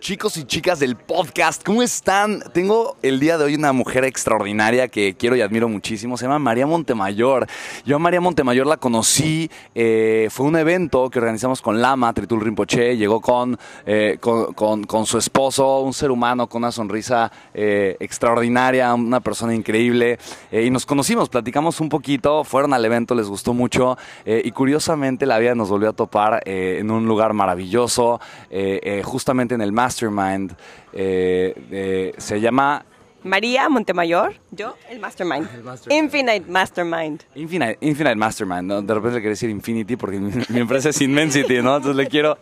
Chicos y chicas del podcast, ¿cómo están? Tengo el día de hoy una mujer extraordinaria que quiero y admiro muchísimo, se llama María Montemayor. Yo a María Montemayor la conocí, eh, fue un evento que organizamos con Lama, Tritul Rinpoche, llegó con, eh, con, su esposo, un ser humano con una sonrisa eh, extraordinaria, una persona increíble, y nos conocimos, platicamos un poquito, fueron al evento, les gustó mucho, y curiosamente la vida nos volvió a topar en un lugar maravilloso, justamente en el mar Mastermind. Eh, se llama María Montemayor, yo el Mastermind. Infinite Mastermind. Infinite, Infinite Mastermind, De repente le quería decir Infinity porque mi, empresa es Immensity, ¿no? Entonces le quiero,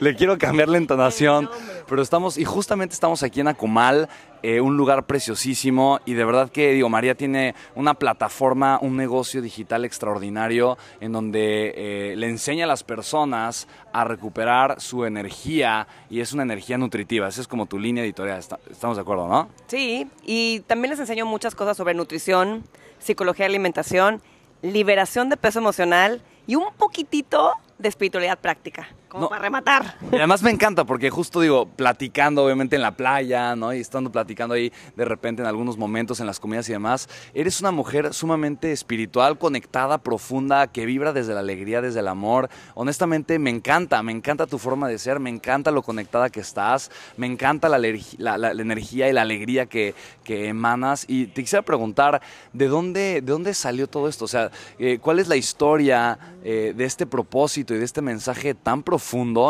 le quiero cambiar la entonación. Pero estamos, y justamente estamos aquí en Acumal, eh, un lugar preciosísimo y de verdad que digo, María tiene una plataforma, un negocio digital extraordinario en donde eh, le enseña a las personas a recuperar su energía y es una energía nutritiva. Esa es como tu línea editorial, estamos de acuerdo, ¿no? Sí, y también les enseño muchas cosas sobre nutrición, psicología de alimentación, liberación de peso emocional y un poquitito de espiritualidad práctica, como para rematar. Y además me encanta porque justo digo, platicando obviamente en la playa, ¿no? Y estando platicando ahí de repente en algunos momentos en las comidas y demás, eres una mujer sumamente espiritual, conectada, profunda, que vibra desde la alegría, desde el amor. Honestamente me encanta, me encanta tu forma de ser, me encanta lo conectada que estás, me encanta la, la, energía y la alegría que, que, emanas. Y te quisiera preguntar, ¿de dónde, de dónde salió todo esto? O sea, eh, ¿cuál es la historia eh, de este propósito? y de este mensaje tan profundo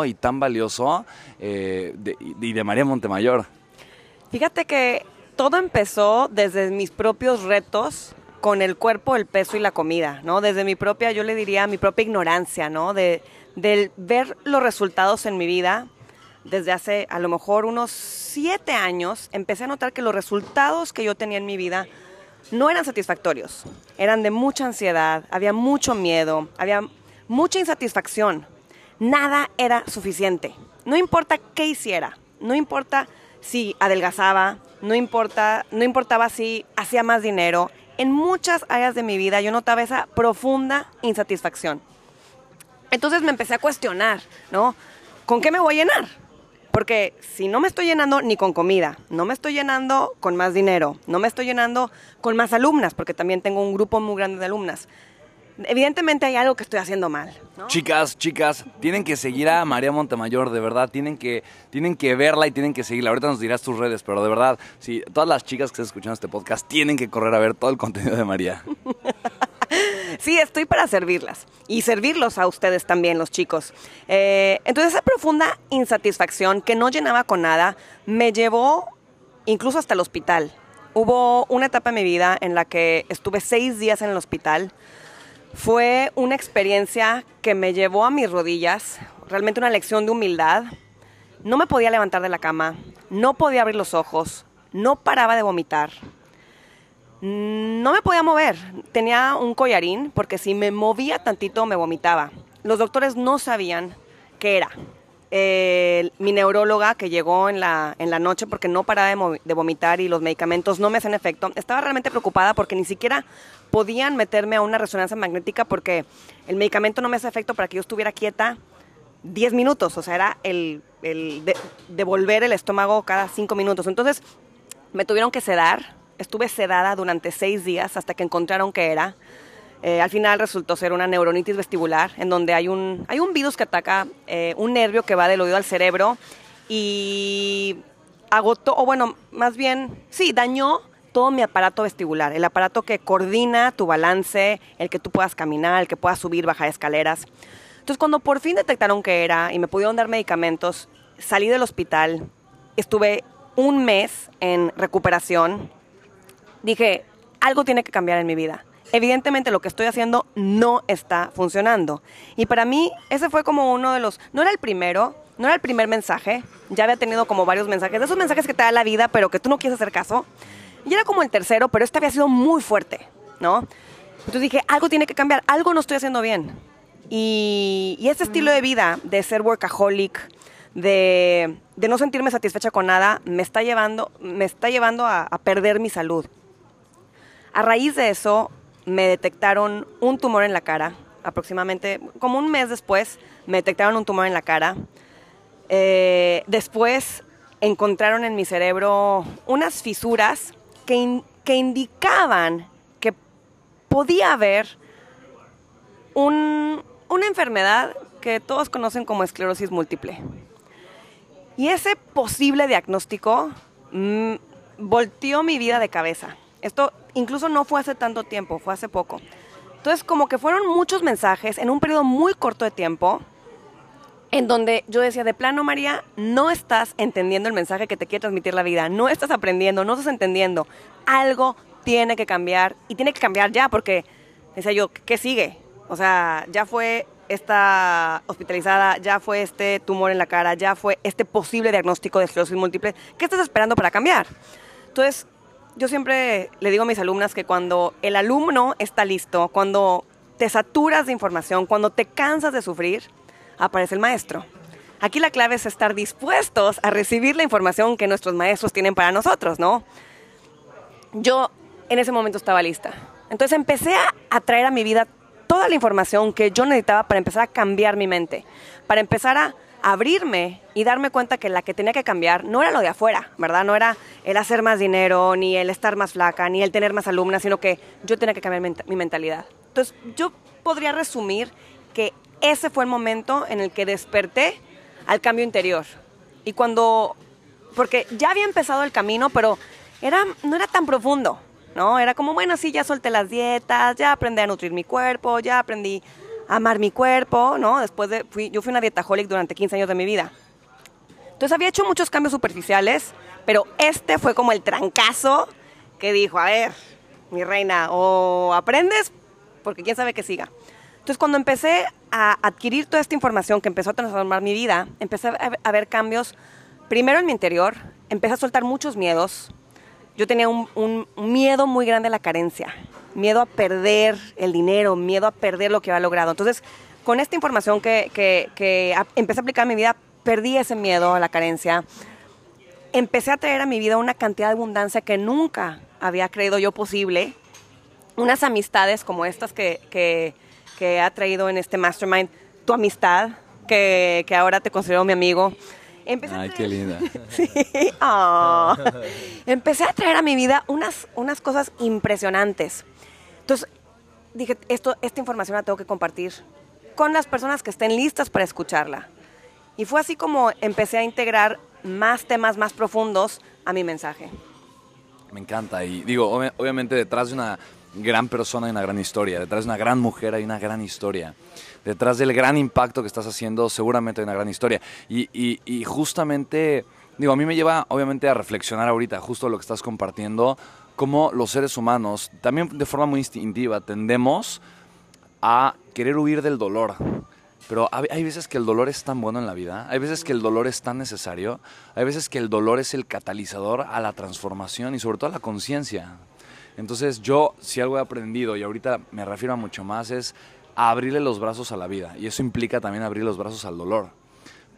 y tan valioso eh, y de María Montemayor? Fíjate que todo empezó desde mis propios retos con el cuerpo, el peso y la comida, ¿no? Desde mi propia, yo le diría, mi propia ignorancia, ¿no? De, ver los resultados en mi vida. Desde hace a lo mejor unos siete años empecé a notar que los resultados que yo tenía en mi vida no eran satisfactorios. Eran de mucha ansiedad, había mucho miedo, había mucha insatisfacción. Nada era suficiente. No importa qué hiciera, no importa si adelgazaba, no, importa, no importaba si hacía más dinero. En muchas áreas de mi vida yo notaba esa profunda insatisfacción. Entonces me empecé a cuestionar, ¿no? ¿Con qué me voy a llenar? Porque si no me estoy llenando ni con comida, no me estoy llenando con más dinero, no me estoy llenando con más alumnas, porque también tengo un grupo muy grande de alumnas, evidentemente hay algo que estoy haciendo mal. Chicas, chicas, tienen que seguir a María Montemayor, de verdad, tienen que, tienen que verla y tienen que seguirla. Ahorita nos dirás tus redes, pero de verdad, sí, todas las chicas que están escuchando este podcast tienen que correr a ver todo el contenido de María. Sí, estoy para servirlas y servirlos a ustedes también, los chicos. Eh, entonces esa profunda insatisfacción que no llenaba con nada me llevó incluso hasta el hospital. Hubo una etapa en mi vida en la que estuve seis días en el hospital fue una experiencia que me llevó a mis rodillas, realmente una lección de humildad. No me podía levantar de la cama, no podía abrir los ojos, no paraba de vomitar. No me podía mover, tenía un collarín porque si me movía tantito me vomitaba. Los doctores no sabían qué era. Mi neuróloga que llegó en la, en la noche porque no paraba de, vomitar y los medicamentos no me hacen efecto, estaba realmente preocupada porque ni siquiera podían meterme a una resonancia magnética porque el medicamento no me hace efecto para que yo estuviera quieta 10 minutos, o sea, era el, el de- devolver el estómago cada 5 minutos. Entonces, me tuvieron que sedar, estuve sedada durante 6 días hasta que encontraron que era. Eh, al final resultó ser una neuronitis vestibular, en donde hay un, hay un virus que ataca eh, un nervio que va del oído al cerebro y agotó, o bueno, más bien, sí, dañó todo mi aparato vestibular, el aparato que coordina tu balance, el que tú puedas caminar, el que puedas subir, bajar escaleras. Entonces, cuando por fin detectaron que era y me pudieron dar medicamentos, salí del hospital, estuve un mes en recuperación, dije, algo tiene que cambiar en mi vida. Evidentemente lo que estoy haciendo no está funcionando. Y para mí ese fue como uno de los, no era el primero, no era el primer mensaje, ya había tenido como varios mensajes, de esos mensajes que te da la vida pero que tú no quieres hacer caso. Y era como el tercero, pero este había sido muy fuerte, ¿no? Entonces dije, algo tiene que cambiar, algo no estoy haciendo bien. Y, y ese estilo de vida, de ser workaholic, de, de no sentirme satisfecha con nada, me está llevando, me está llevando a, a perder mi salud. A raíz de eso, me detectaron un tumor en la cara. Aproximadamente, como un mes después, me detectaron un tumor en la cara. Eh, después encontraron en mi cerebro unas fisuras que, que indicaban que podía haber un- una enfermedad que todos conocen como esclerosis múltiple. Y ese posible diagnóstico mm, volteó mi vida de cabeza. Esto incluso no fue hace tanto tiempo, fue hace poco. Entonces, como que fueron muchos mensajes en un periodo muy corto de tiempo, en donde yo decía, de plano, María, no estás entendiendo el mensaje que te quiere transmitir la vida, no estás aprendiendo, no estás entendiendo. Algo tiene que cambiar y tiene que cambiar ya, porque decía yo, ¿qué sigue? O sea, ya fue esta hospitalizada, ya fue este tumor en la cara, ya fue este posible diagnóstico de esclerosis múltiple. ¿Qué estás esperando para cambiar? Entonces, yo siempre le digo a mis alumnas que cuando el alumno está listo, cuando te saturas de información, cuando te cansas de sufrir, aparece el maestro. Aquí la clave es estar dispuestos a recibir la información que nuestros maestros tienen para nosotros, ¿no? Yo en ese momento estaba lista. Entonces empecé a, traer a mi vida toda la información que yo necesitaba para empezar a cambiar mi mente, para empezar a abrirme y darme cuenta que la que tenía que cambiar no era lo de afuera, ¿verdad? No era el hacer más dinero, ni el estar más flaca, ni el tener más alumnas, sino que yo tenía que cambiar mi mentalidad. Entonces, yo podría resumir que ese fue el momento en el que desperté al cambio interior. Y cuando, porque ya había empezado el camino, pero era, no era tan profundo, ¿no? Era como, bueno, sí, ya solté las dietas, ya aprendí a nutrir mi cuerpo, ya aprendí amar mi cuerpo, ¿no? Después de, fui, yo fui una dietaholic durante 15 años de mi vida. Entonces había hecho muchos cambios superficiales, pero este fue como el trancazo que dijo, a ver, mi reina, o aprendes, porque quién sabe que siga. Entonces cuando empecé a adquirir toda esta información que empezó a transformar mi vida, empecé a ver- cambios, primero en mi interior, empecé a soltar muchos miedos. Yo tenía un- un miedo muy grande a la carencia, miedo a perder el dinero, miedo a perder lo que había logrado. Entonces, con esta información que, que- que a- empecé a aplicar en mi vida, perdí ese miedo a la carencia. Empecé a traer a mi vida una cantidad de abundancia que nunca había creído yo posible. Unas amistades como estas que, que, que ha traído en este mastermind, tu amistad, que, que ahora te considero mi amigo. Empecé a Ay, traer- qué linda. Sí. Ah. Empecé a traer a mi vida unas, unas cosas impresionantes. Entonces, dije, esto, esta información la tengo que compartir con las personas que estén listas para escucharla. Y fue así como empecé a integrar más temas más profundos a mi mensaje. Me encanta. Y digo, obvi- obviamente detrás de una gran persona hay una gran historia. Detrás de una gran mujer hay una gran historia. Detrás del gran impacto que estás haciendo seguramente hay una gran historia. Y, y- y justamente, digo, a mí me lleva obviamente a reflexionar ahorita justo lo que estás compartiendo, cómo los seres humanos, también de forma muy instintiva, tendemos a querer huir del dolor. Pero hay veces que el dolor es tan bueno en la vida, hay veces que el dolor es tan necesario, hay veces que el dolor es el catalizador a la transformación y sobre todo a la conciencia. Entonces yo, si algo he aprendido y ahorita me refiero a mucho más, es abrirle los brazos a la vida. Y eso implica también abrir los brazos al dolor.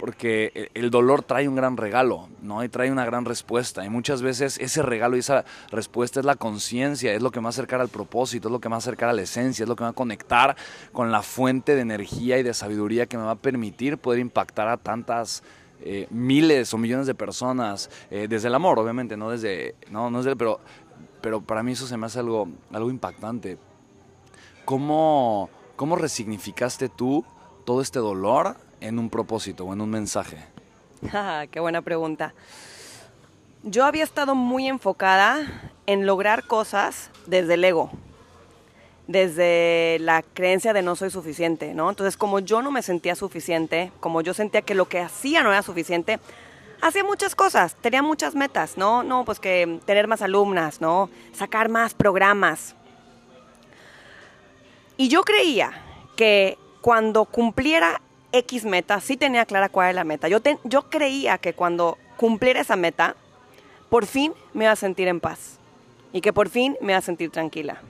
Porque e, el dolor trae un gran regalo, ¿no? Y trae una gran respuesta. Y muchas veces ese regalo y esa respuesta es la conciencia, es lo que a acercar al propósito, es lo que a acercar a la esencia, es lo que me va a conectar con la fuente de energía y de sabiduría que me va a permitir poder impactar a tantas eh, miles o millones de personas, eh, desde el amor, obviamente, no desde, no, no desde, pero, pero para mí eso se me hace algo, algo impactante. ¿Cómo, ¿Cómo resignificaste tú todo este dolor en un propósito o en un mensaje? Ah, qué buena pregunta. Yo había estado muy enfocada en lograr cosas desde el ego, desde la creencia de no soy suficiente, ¿no? Entonces, como yo no me sentía suficiente, como yo sentía que lo que hacía no era suficiente, hacía muchas cosas, tenía muchas metas, ¿no? No, pues que tener más alumnas, ¿no? Sacar más programas. Y yo creía que cuando cumpliera X meta, sí tenía clara cuál era la meta. Yo, yo creía que cuando cumpliera esa meta, por fin me iba a sentir en paz y que por fin me iba a sentir tranquila.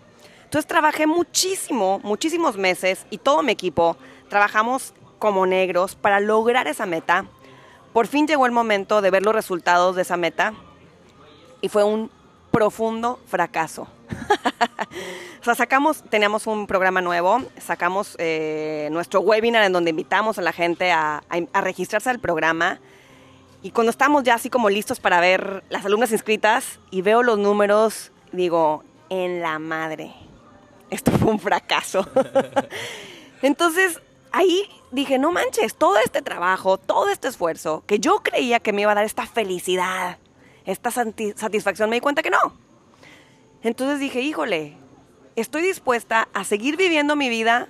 Entonces trabajé muchísimo, muchísimos meses y todo mi equipo trabajamos como negros para lograr esa meta. Por fin llegó el momento de ver los resultados de esa meta y fue un profundo fracaso. o sea, sacamos, teníamos un programa nuevo, sacamos eh, nuestro webinar en donde invitamos a la gente a, registrarse al programa. Y cuando estamos ya así como listos para ver las alumnas inscritas y veo los números, digo, en la madre, esto fue un fracaso. Entonces, ahí dije, no manches, todo este trabajo, todo este esfuerzo, que yo creía que me iba a dar esta felicidad, esta satisfacción, me di cuenta que no. Entonces dije, híjole, estoy dispuesta a seguir viviendo mi vida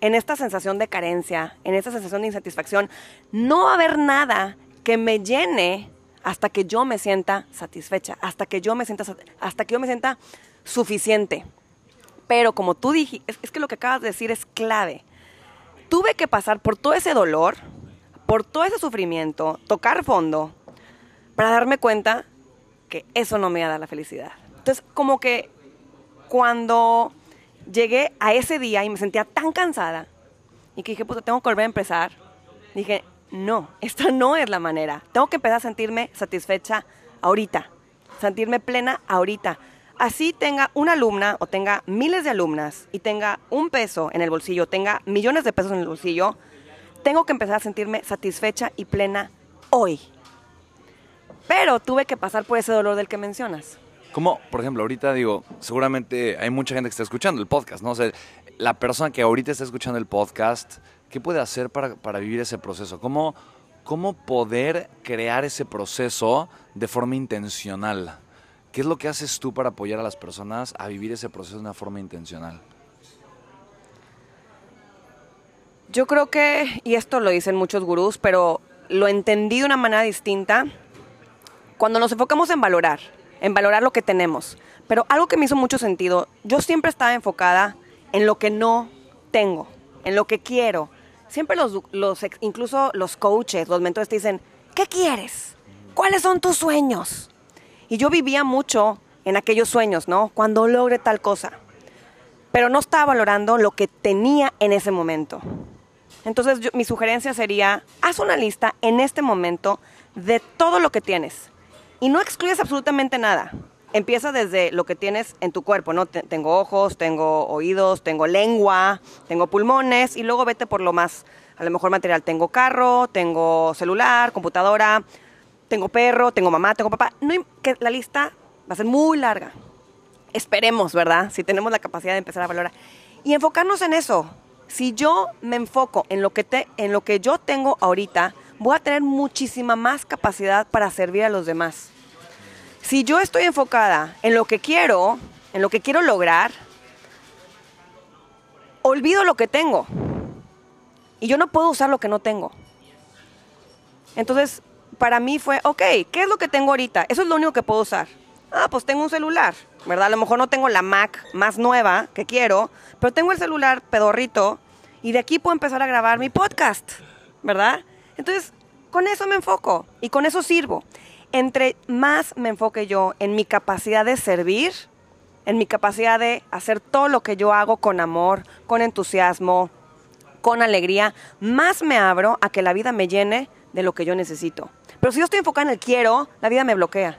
en esta sensación de carencia, en esta sensación de insatisfacción. No va a haber nada que me llene hasta que yo me sienta satisfecha, hasta que yo me sienta, hasta que yo me sienta suficiente. Pero como tú dijiste, es que lo que acabas de decir es clave. Tuve que pasar por todo ese dolor, por todo ese sufrimiento, tocar fondo, para darme cuenta que eso no me iba a dar la felicidad. Entonces, como que cuando llegué a ese día y me sentía tan cansada y que dije, pues tengo que volver a empezar, dije, no, esta no es la manera. Tengo que empezar a sentirme satisfecha ahorita, sentirme plena ahorita. Así tenga una alumna o tenga miles de alumnas y tenga un peso en el bolsillo, tenga millones de pesos en el bolsillo, tengo que empezar a sentirme satisfecha y plena hoy. Pero tuve que pasar por ese dolor del que mencionas. Como, por ejemplo, ahorita digo, seguramente hay mucha gente que está escuchando el podcast, ¿no? O sea, la persona que ahorita está escuchando el podcast, ¿qué puede hacer para, para vivir ese proceso? ¿Cómo, ¿Cómo poder crear ese proceso de forma intencional? ¿Qué es lo que haces tú para apoyar a las personas a vivir ese proceso de una forma intencional? Yo creo que, y esto lo dicen muchos gurús, pero lo entendí de una manera distinta, cuando nos enfocamos en valorar, en valorar lo que tenemos. Pero algo que me hizo mucho sentido, yo siempre estaba enfocada en lo que no tengo, en lo que quiero. Siempre los, los incluso los coaches, los mentores te dicen, ¿qué quieres? ¿Cuáles son tus sueños? Y yo vivía mucho en aquellos sueños, ¿no? Cuando logre tal cosa. Pero no estaba valorando lo que tenía en ese momento. Entonces mi sugerencia sería, haz una lista en este momento de todo lo que tienes y no excluyes absolutamente nada. Empieza desde lo que tienes en tu cuerpo, ¿no? tengo ojos, tengo oídos, tengo lengua, tengo pulmones y luego vete por lo más, a lo mejor material. Tengo carro, tengo celular, computadora, tengo perro, tengo mamá, tengo papá. No, que la lista va a ser muy larga. Esperemos, ¿verdad? Si tenemos la capacidad de empezar a valorar. Y enfocarnos en eso. Si yo me enfoco en lo que, te, en lo que yo tengo ahorita, voy a tener muchísima más capacidad para servir a los demás. Si yo estoy enfocada en lo que quiero, en lo que quiero lograr, olvido lo que tengo. Y yo no puedo usar lo que no tengo. Entonces, para mí fue, ok, ¿qué es lo que tengo ahorita? Eso es lo único que puedo usar. Ah, pues tengo un celular, ¿verdad? A lo mejor no tengo la Mac más nueva que quiero, pero tengo el celular pedorrito y de aquí puedo empezar a grabar mi podcast, ¿verdad? Entonces, con eso me enfoco y con eso sirvo. Entre más me enfoque yo en mi capacidad de servir, en mi capacidad de hacer todo lo que yo hago con amor, con entusiasmo, con alegría, más me abro a que la vida me llene de lo que yo necesito. Pero si yo estoy enfocada en el quiero, la vida me bloquea.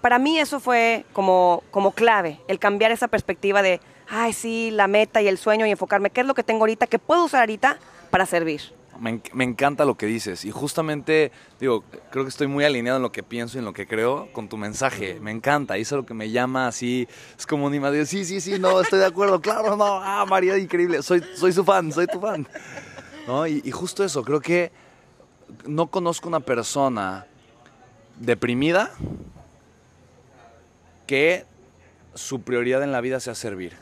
Para mí eso fue como, como clave, el cambiar esa perspectiva de, ay, sí, la meta y el sueño y enfocarme, ¿qué es lo que tengo ahorita, que puedo usar ahorita para servir? Me, me, encanta lo que dices y justamente, digo, creo que estoy muy alineado en lo que pienso y en lo que creo con tu mensaje. Me encanta, eso es lo que me llama así, es como un imán, sí, sí, sí, no, estoy de acuerdo, claro, no, ah, María, increíble, soy, soy su fan, soy tu fan. ¿No? Y, y justo eso, creo que no conozco una persona deprimida que su prioridad en la vida sea servir.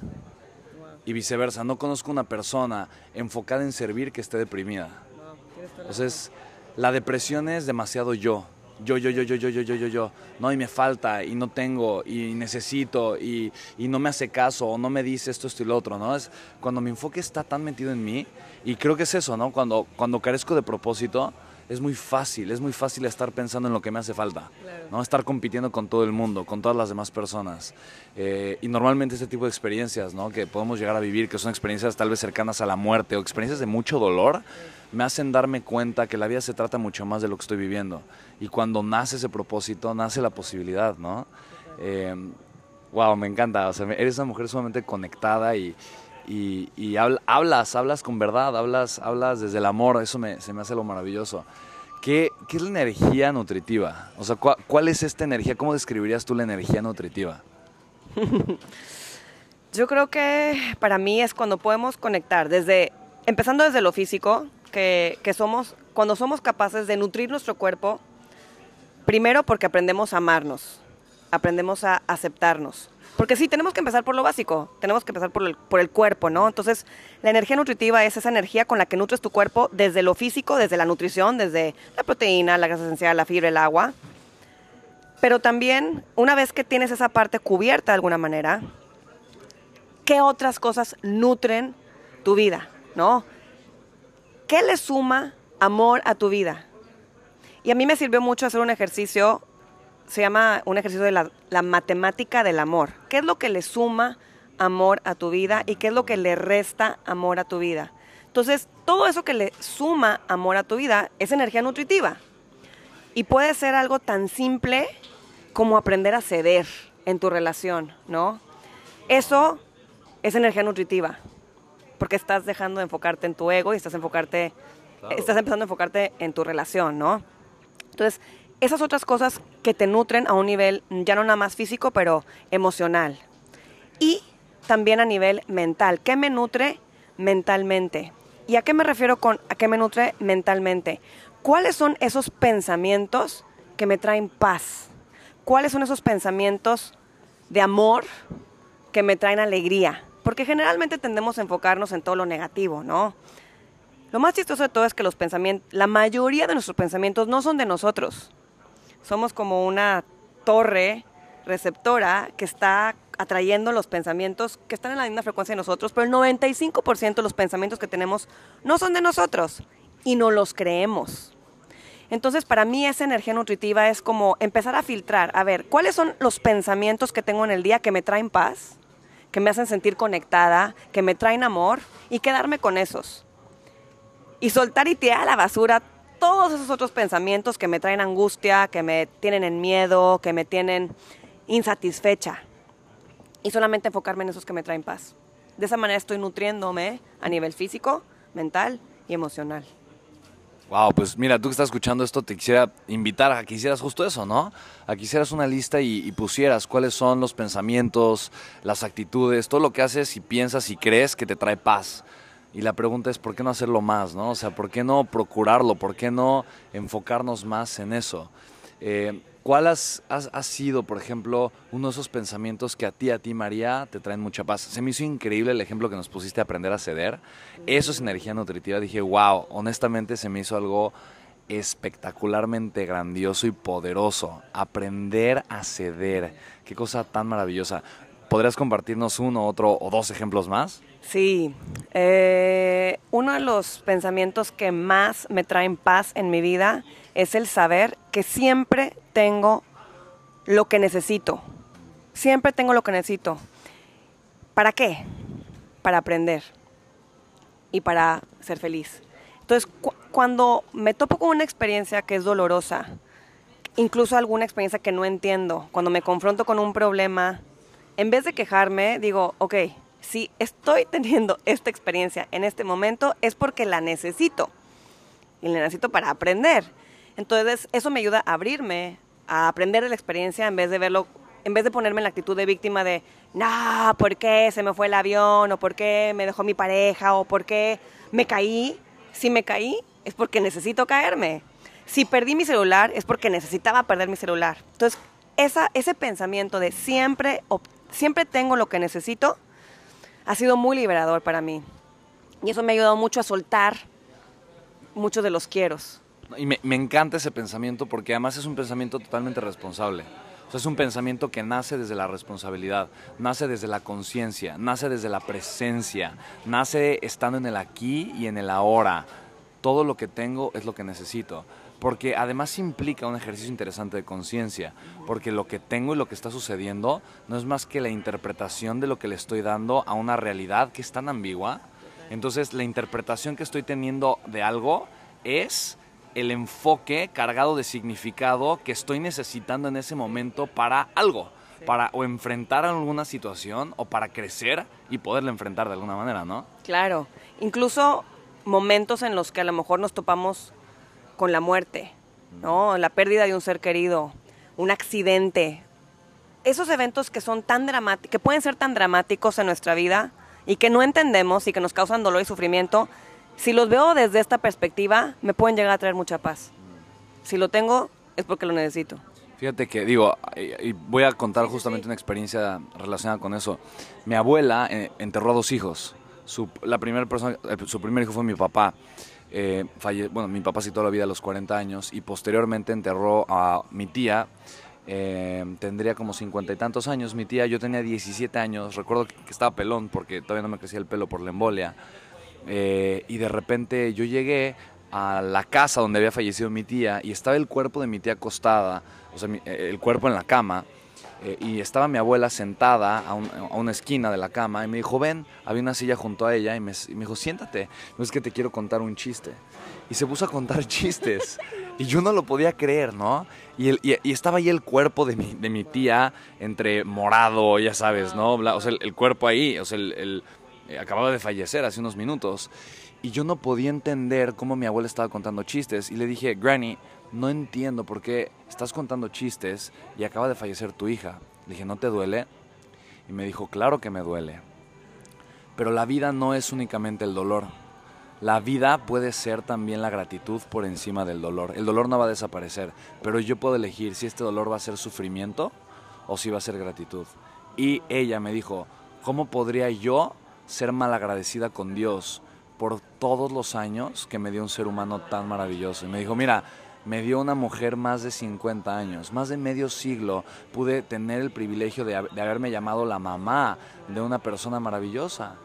Y viceversa, no conozco una persona enfocada en servir que esté deprimida. Entonces, la depresión es demasiado yo. Yo, yo, yo, yo, yo, yo, yo, yo. No, y me falta, y no tengo, y necesito, y, y no me hace caso, o no me dice esto, esto y lo otro, ¿no? Es cuando mi enfoque está tan metido en mí, y creo que es eso, ¿no? Cuando, cuando carezco de propósito, es muy fácil, es muy fácil estar pensando en lo que me hace falta, ¿no? Estar compitiendo con todo el mundo, con todas las demás personas. Eh, y normalmente este tipo de experiencias, ¿no? Que podemos llegar a vivir, que son experiencias tal vez cercanas a la muerte o experiencias de mucho dolor, me hacen darme cuenta que la vida se trata mucho más de lo que estoy viviendo. Y cuando nace ese propósito, nace la posibilidad, ¿no? Eh, wow, me encanta. O sea, eres una mujer sumamente conectada y, y, hablas, hablas con verdad, hablas, hablas desde el amor, eso me, se me hace lo maravilloso. ¿Qué, ¿Qué, es la energía nutritiva? O sea, ¿cuál, ¿cuál, es esta energía? ¿Cómo describirías tú la energía nutritiva? Yo creo que para mí es cuando podemos conectar, desde, empezando desde lo físico, que somos, cuando somos capaces de nutrir nuestro cuerpo, primero porque aprendemos a amarnos, aprendemos a aceptarnos, porque sí, tenemos que empezar por lo básico, tenemos que empezar por el, por el cuerpo, ¿no? Entonces, la energía nutritiva es esa energía con la que nutres tu cuerpo desde lo físico, desde la nutrición, desde la proteína, la grasa esencial, la fibra, el agua. Pero también, una vez que tienes esa parte cubierta de alguna manera, ¿qué otras cosas nutren tu vida, ¿no? ¿Qué le suma amor a tu vida? Y a mí me sirvió mucho hacer un ejercicio se llama un ejercicio de la, matemática del amor. ¿Qué es lo que le suma amor a tu vida y qué es lo que le resta amor a tu vida? Entonces, todo eso que le suma amor a tu vida es energía nutritiva. Y puede ser algo tan simple como aprender a ceder en tu relación, ¿no? Eso es energía nutritiva, porque estás dejando de enfocarte en tu ego y estás enfocarte, estás empezando a enfocarte en tu relación, ¿no? Entonces, esas otras cosas que te nutren a un nivel ya no nada más físico, pero emocional. Y también a nivel mental. ¿Qué me nutre mentalmente? ¿Y a qué me refiero con a qué me nutre mentalmente? ¿Cuáles son esos pensamientos que me traen paz? ¿Cuáles son esos pensamientos de amor que me traen alegría? Porque generalmente tendemos a enfocarnos en todo lo negativo, ¿no? Lo más chistoso de todo es que los pensamientos, la mayoría de nuestros pensamientos no son de nosotros somos como una torre receptora que está atrayendo los pensamientos que están en la misma frecuencia de nosotros, pero el 95% de los pensamientos que tenemos no son de nosotros y no los creemos. Entonces, para mí esa energía nutritiva es como empezar a filtrar, a ver, ¿cuáles son los pensamientos que tengo en el día que me traen paz, que me hacen sentir conectada, que me traen amor y quedarme con esos? Y soltar y tirar a la basura todos esos otros pensamientos que me traen angustia, que me tienen en miedo, que me tienen insatisfecha. Y solamente enfocarme en esos que me traen paz. De esa manera estoy nutriéndome a nivel físico, mental y emocional. Wow, pues mira, tú que estás escuchando esto, te quisiera invitar a que hicieras justo eso, ¿no? A que hicieras una lista y, y, pusieras cuáles son los pensamientos, las actitudes, todo lo que haces y piensas y crees que te trae paz. Y la pregunta es, ¿por qué no hacerlo más? ¿no? O sea, ¿por qué no procurarlo? ¿Por qué no enfocarnos más en eso? Eh, ¿Cuál has, ha sido, por ejemplo, uno de esos pensamientos que a ti, a ti, María, te traen mucha paz? Se me hizo increíble el ejemplo que nos pusiste a aprender a ceder. Eso es energía nutritiva. Dije, wow, honestamente se me hizo algo espectacularmente grandioso y poderoso. Aprender a ceder. Qué cosa tan maravillosa. ¿Podrías compartirnos uno, otro o dos ejemplos más? Sí, eh, uno de los pensamientos que más me traen paz en mi vida es el saber que siempre tengo lo que necesito. Siempre tengo lo que necesito. ¿Para qué? Para aprender y para ser feliz. Entonces, cuando me topo con una experiencia que es dolorosa, incluso alguna experiencia que no entiendo, cuando me confronto con un problema, en vez de quejarme, digo, ok, si estoy teniendo esta experiencia en este momento es porque la necesito. Y la necesito para aprender. Entonces, eso me ayuda a abrirme, a aprender de la experiencia en vez de verlo, en vez de ponerme en la actitud de víctima de, no, ¿por qué se me fue el avión? ¿O por qué me dejó mi pareja? ¿O por qué me caí? Si me caí, es porque necesito caerme. Si perdí mi celular, es porque necesitaba perder mi celular. Entonces, esa, ese pensamiento de siempre, siempre tengo lo que necesito, ha sido muy liberador para mí. Y eso me ha ayudado mucho a soltar muchos de los quieros. Y me, encanta ese pensamiento porque además es un pensamiento totalmente responsable. Es un pensamiento que nace desde la responsabilidad, nace desde la conciencia, nace desde la presencia, nace estando en el aquí y en el ahora. Todo lo que tengo es lo que necesito porque además implica un ejercicio interesante de conciencia, porque lo que tengo y lo que está sucediendo no es más que la interpretación de lo que le estoy dando a una realidad que es tan ambigua. Entonces la interpretación que estoy teniendo de algo es el enfoque cargado de significado que estoy necesitando en ese momento para algo, para o enfrentar alguna situación o para crecer y poderla enfrentar de alguna manera, ¿no? Claro, incluso momentos en los que a lo mejor nos topamos con la muerte, ¿no? La pérdida de un ser querido, un accidente. Esos eventos que son tan dramáticos, que pueden ser tan dramáticos en nuestra vida y que no entendemos y que nos causan dolor y sufrimiento, si los veo desde esta perspectiva, me pueden llegar a traer mucha paz. Si lo tengo, es porque lo necesito. Fíjate que, digo, y voy a contar justamente una experiencia relacionada con eso. Mi abuela eh, enterró a dos hijos. Su, la primera persona, eh, su primer hijo fue mi papá. Eh, bueno, mi papá toda la vida a los 40 años y posteriormente enterró a mi tía. Eh, tendría como cincuenta y tantos años. Mi tía, yo tenía 17 años. Recuerdo que, estaba pelón porque todavía no me crecía el pelo por la embolia. Eh, y de repente yo llegué a la casa donde había fallecido mi tía y estaba el cuerpo de mi tía acostada, o sea, el cuerpo en la cama. Eh, y estaba mi abuela sentada a, una esquina de la cama y me dijo, ven, había una silla junto a ella y me, dijo, siéntate, no es que te quiero contar un chiste. Y se puso a contar chistes y yo no lo podía creer, ¿no? Y, y, estaba ahí el cuerpo de mi, de mi, tía entre morado, ya sabes, ¿no? O sea, el, cuerpo ahí, o sea, el, eh, acababa de fallecer hace unos minutos. Y yo no podía entender cómo mi abuela estaba contando chistes. Y le dije, Granny, no entiendo por qué estás contando chistes y acaba de fallecer tu hija. Le dije, ¿no te duele? Y me dijo, claro que me duele. Pero la vida no es únicamente el dolor. La vida puede ser también la gratitud por encima del dolor. El dolor no va a desaparecer, pero yo puedo elegir si este dolor va a ser sufrimiento o si va a ser gratitud. Y ella me dijo, ¿cómo podría yo ser malagradecida con Dios por todos los años que me dio un ser humano tan maravilloso? Y me dijo, mira, me dio una mujer más de 50 años, más de medio siglo. Pude tener el privilegio de, haberme llamado la mamá de una persona maravillosa.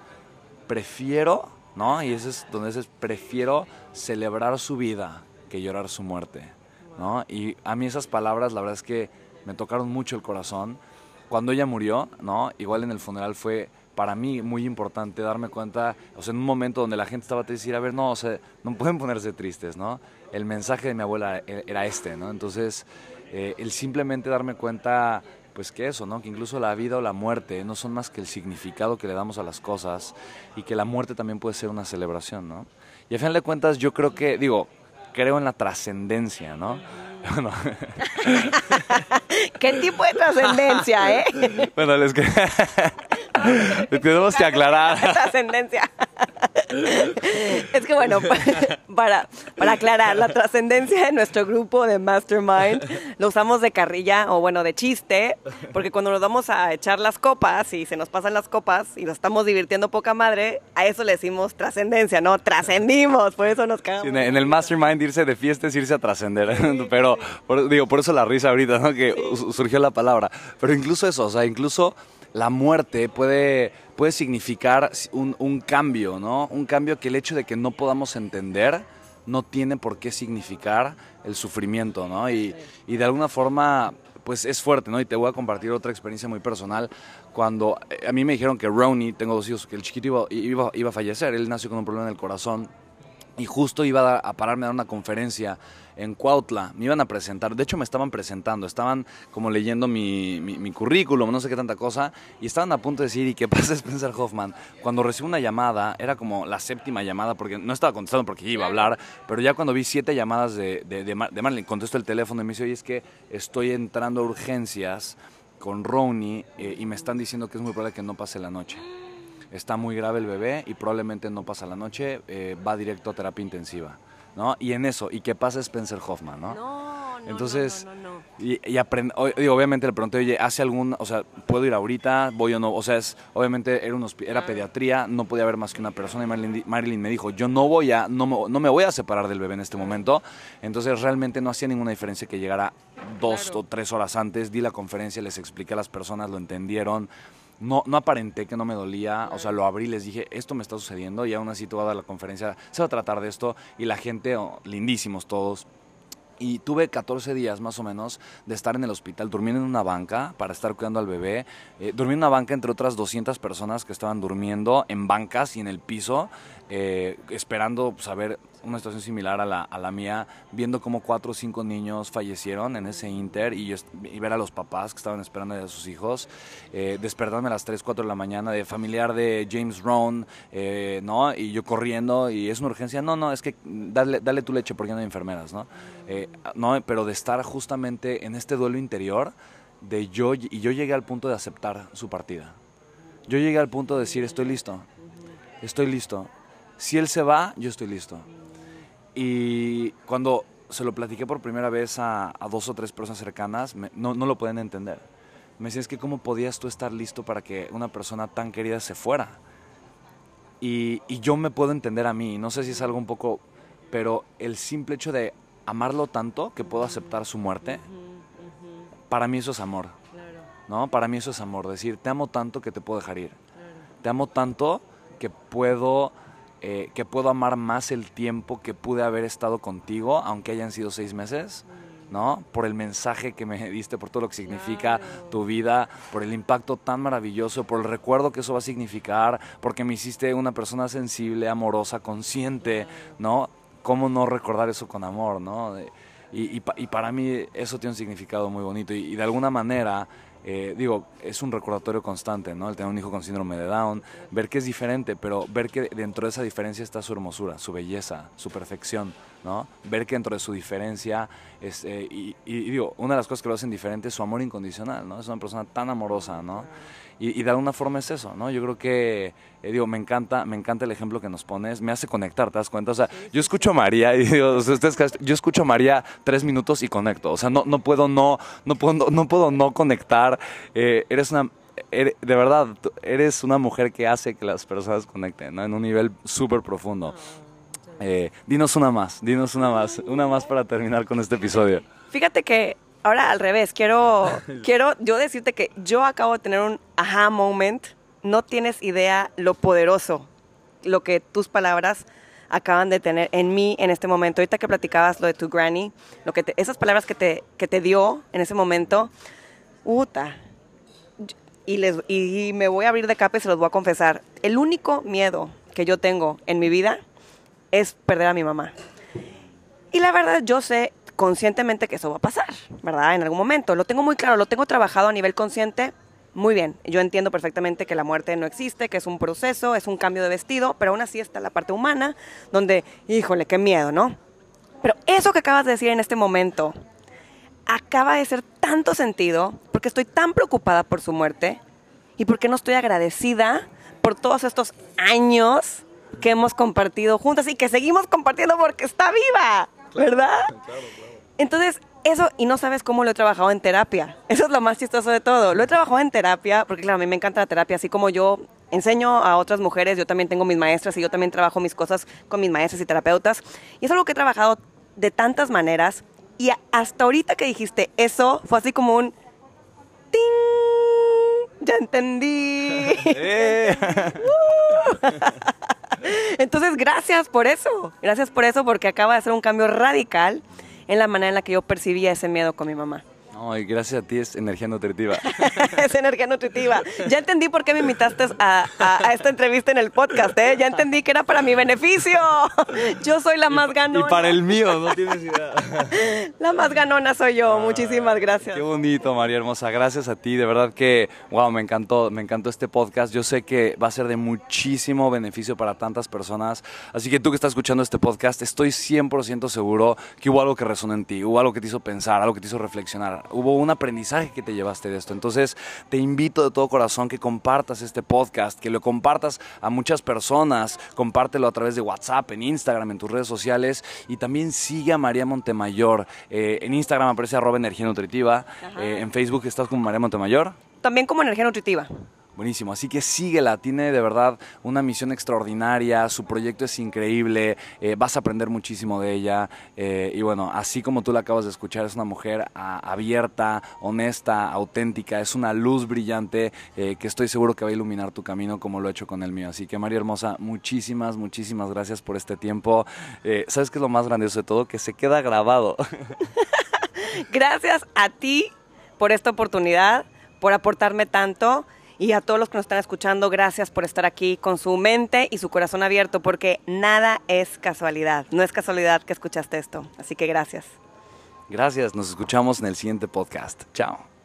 Prefiero, ¿no? Y ese es donde es, prefiero celebrar su vida que llorar su muerte, ¿no? Y a mí esas palabras, la verdad es que me tocaron mucho el corazón. Cuando ella murió, ¿no? Igual en el funeral fue para mí muy importante darme cuenta, o sea, en un momento donde la gente estaba a decir, a ver, no, o sea, no pueden ponerse tristes, ¿no? El mensaje de mi abuela e, era este, ¿no? Entonces, eh, el simplemente darme cuenta, pues que eso, ¿no? Que incluso la vida o la muerte no son más que el significado que le damos a las cosas y que la muerte también puede ser una celebración, ¿no? Y al final de cuentas yo creo que, digo, creo en la trascendencia, ¿no? Bueno. ¿Qué tipo de trascendencia, eh? bueno, les tenemos que aclarar. Trascendencia. Es que bueno, para, para aclarar, la trascendencia de nuestro grupo de Mastermind lo usamos de carrilla o bueno, de chiste, porque cuando nos vamos a echar las copas y se nos pasan las copas y nos estamos divirtiendo poca madre, a eso le decimos trascendencia, ¿no? Trascendimos, por eso nos cagamos. en el Mastermind irse de fiesta es irse a trascender, pero digo, por eso la risa ahorita, ¿no? Que surgió la palabra. Pero incluso eso, o sea, incluso la muerte puede, puede significar un, cambio, ¿no? Un cambio que el hecho de que no podamos entender no tiene por qué significar el sufrimiento, ¿no? Y, de alguna forma, pues es fuerte, ¿no? Y te voy a compartir otra experiencia muy personal. Cuando eh, a mí me dijeron que Ronnie, tengo dos hijos, que el chiquito iba, iba, iba a fallecer, él nació con un problema en el corazón y justo iba a, a pararme a dar una conferencia en Cuautla, me iban a presentar, de hecho me estaban presentando, estaban como leyendo mi, mi, mi currículum, no sé qué tanta cosa, y estaban a punto de decir, ¿y qué pasa Spencer Hoffman? Cuando recibo una llamada, era como la séptima llamada, porque no estaba contestando porque iba a hablar, pero ya cuando vi siete llamadas de, de, de, Mar- de Marilyn, contesto el teléfono y me dice, oye, es que estoy entrando a urgencias con Ronnie eh, y me están diciendo que es muy probable que no pase la noche. Está muy grave el bebé y probablemente no pasa la noche, eh, va directo a terapia intensiva. ¿no? Y en eso, ¿y qué pasa Spencer Hoffman? ¿no? No, no, Entonces, no, no, no, no. Y, obviamente le pregunté, oye, ¿hace algún, o sea, puedo ir ahorita? ¿Voy o no? O sea, es, obviamente era, un hospi- era pediatría, no podía haber más que una persona y Marilyn, Marilyn me dijo, yo no voy a, no me, no me voy a separar del bebé en este momento. Entonces realmente no hacía ninguna diferencia que llegara dos Claro. o tres horas antes, di la conferencia, les expliqué a las personas, lo entendieron. No, no aparenté que no me dolía, o sea, lo abrí, les dije, esto me está sucediendo y aún así a dar la conferencia, se va a tratar de esto y la gente, oh, lindísimos todos, y tuve 14 días más o menos de estar en el hospital, durmiendo en una banca para estar cuidando al bebé. Eh, dormí en una banca entre otras 200 personas que estaban durmiendo en bancas y en el piso, eh, esperando saber una situación similar a la, a la mía, viendo cómo cuatro o cinco niños fallecieron en ese inter y ver a los papás que estaban esperando a sus hijos, eh, despertarme a las 3, 4 de la mañana de familiar de James Rohn, eh, ¿no? Y yo corriendo y es una urgencia, no, no, es que dale, dale tu leche porque no hay enfermeras, ¿no? Eh, no, pero de estar justamente en este duelo interior, de yo, y yo llegué al punto de aceptar su partida. Yo llegué al punto de decir, estoy listo, estoy listo. Si él se va, yo estoy listo. Y cuando se lo platiqué por primera vez a, a dos o tres personas cercanas, me- no, no lo pueden entender. Me decían, es que cómo podías tú estar listo para que una persona tan querida se fuera. Y, y yo me puedo entender a mí, no sé si es algo un poco, pero el simple hecho de amarlo tanto que puedo aceptar su muerte, para mí eso es amor, ¿no? Para mí eso es amor, decir, te amo tanto que te puedo dejar ir. Te amo tanto que puedo, eh, que puedo amar más el tiempo que pude haber estado contigo, aunque hayan sido seis meses, ¿no? Por el mensaje que me diste, por todo lo que significa Claro. tu vida, por el impacto tan maravilloso, por el recuerdo que eso va a significar, porque me hiciste una persona sensible, amorosa, consciente, ¿no? ¿Cómo no recordar eso con amor, ¿no? Y, y pa- y para mí eso tiene un significado muy bonito y, y de alguna manera, eh, digo, es un recordatorio constante, ¿no? El tener un hijo con síndrome de Down, ver que es diferente, pero ver que dentro de esa diferencia está su hermosura, su belleza, su perfección, ¿no? Ver que dentro de su diferencia, es, eh, y, y- digo, una de las cosas que lo hacen diferente es su amor incondicional, ¿no? Es una persona tan amorosa, ¿no? Y, y de alguna forma es eso, ¿no? Yo creo que, eh, digo, me encanta, me encanta el ejemplo que nos pones, me hace conectar, ¿te das cuenta? O sea, yo escucho a María y digo, o sea, ustedes que- yo escucho a María tres minutos y conecto, o sea, no, no puedo no, no puedo, no, no puedo no conectar, Eh, eres una, ere- de verdad, eres una mujer que hace que las personas conecten, ¿no? En un nivel súper profundo. Eh, dinos una más, dinos una más, una más para terminar con este episodio. Fíjate que ahora al revés, quiero, quiero yo decirte que yo acabo de tener un aha moment. No tienes idea lo poderoso, lo que tus palabras acaban de tener en mí en este momento. Ahorita que platicabas lo de tu granny, lo que te- esas palabras que te, que te dio en ese momento, puta. Y, les, y me voy a abrir de capa y se los voy a confesar. El único miedo que yo tengo en mi vida es perder a mi mamá. Y la verdad, yo sé conscientemente que eso va a pasar, ¿verdad? En algún momento. Lo tengo muy claro, lo tengo trabajado a nivel consciente. Muy bien, yo entiendo perfectamente que la muerte no existe, que es un proceso, es un cambio de vestido, pero aún así está la parte humana, donde, híjole, qué miedo, ¿no? Pero eso que acabas de decir en este momento acaba de ser tanto sentido, porque estoy tan preocupada por su muerte y porque no estoy agradecida por todos estos años que hemos compartido juntas y que seguimos compartiendo porque está viva, ¿verdad? Entonces, eso, y no sabes cómo lo he trabajado en terapia. Eso es lo más chistoso de todo. Lo he trabajado en terapia, porque claro, a mí me encanta la terapia, así como yo enseño a otras mujeres, yo también tengo mis maestras y yo también trabajo mis cosas con mis maestras y terapeutas. Y es algo que he trabajado de tantas maneras. Y hasta ahorita que dijiste eso, fue así como un... ¡Ting! Ya entendí. Eh. Entonces, gracias por eso. Gracias por eso, porque acaba de hacer un cambio radical en la manera en la que yo percibía ese miedo con mi mamá. No, y gracias a ti es energía nutritiva. es energía nutritiva. Ya entendí por qué me invitaste a, a, esta entrevista en el podcast, ¿eh? Ya entendí que era para mi beneficio. Yo soy la más ganona. Y para el mío, no tienes idea. La más ganona soy yo. Muchísimas gracias. Qué bonito, María Hermosa. Gracias a ti. De verdad que, wow, me encantó, me encantó este podcast. Yo sé que va a ser de muchísimo beneficio para tantas personas. Así que tú que estás escuchando este podcast, estoy 100% seguro que hubo algo que resonó en ti, hubo algo que te hizo pensar, algo que te hizo reflexionar, hubo un aprendizaje que te llevaste de esto. Entonces, te invito de todo corazón que compartas este podcast, que lo compartas a muchas personas, compártelo a través de WhatsApp, en Instagram, en tus redes sociales y también sigue a María Montemayor. Eh, en Instagram aparece arroba energía nutritiva, eh, en Facebook estás como María Montemayor. También como energía nutritiva. Buenísimo, así que síguela, tiene de verdad una misión extraordinaria, su proyecto es increíble, eh, vas a aprender muchísimo de ella eh, y bueno, así como tú la acabas de escuchar, es una mujer abierta, honesta, auténtica, es una luz brillante eh, que estoy seguro que va a iluminar tu camino como lo he hecho con el mío. Así que María Hermosa, muchísimas, muchísimas gracias por este tiempo. ¿Sabes qué es lo más grandioso de todo? Que se queda grabado. gracias a ti por esta oportunidad, por aportarme tanto. Y a todos los que nos están escuchando, gracias por estar aquí con su mente y su corazón abierto, porque nada es casualidad. No es casualidad que escuchaste esto. Así que gracias. Gracias, nos escuchamos en el siguiente podcast. Chao.